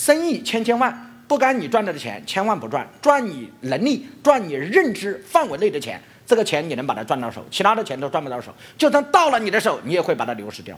生意千千万不该你赚到的钱千万不赚赚你能力赚你认知范围内的钱这个钱你能把它赚到手其他的钱都赚不到手就算到了你的手你也会把它流失掉。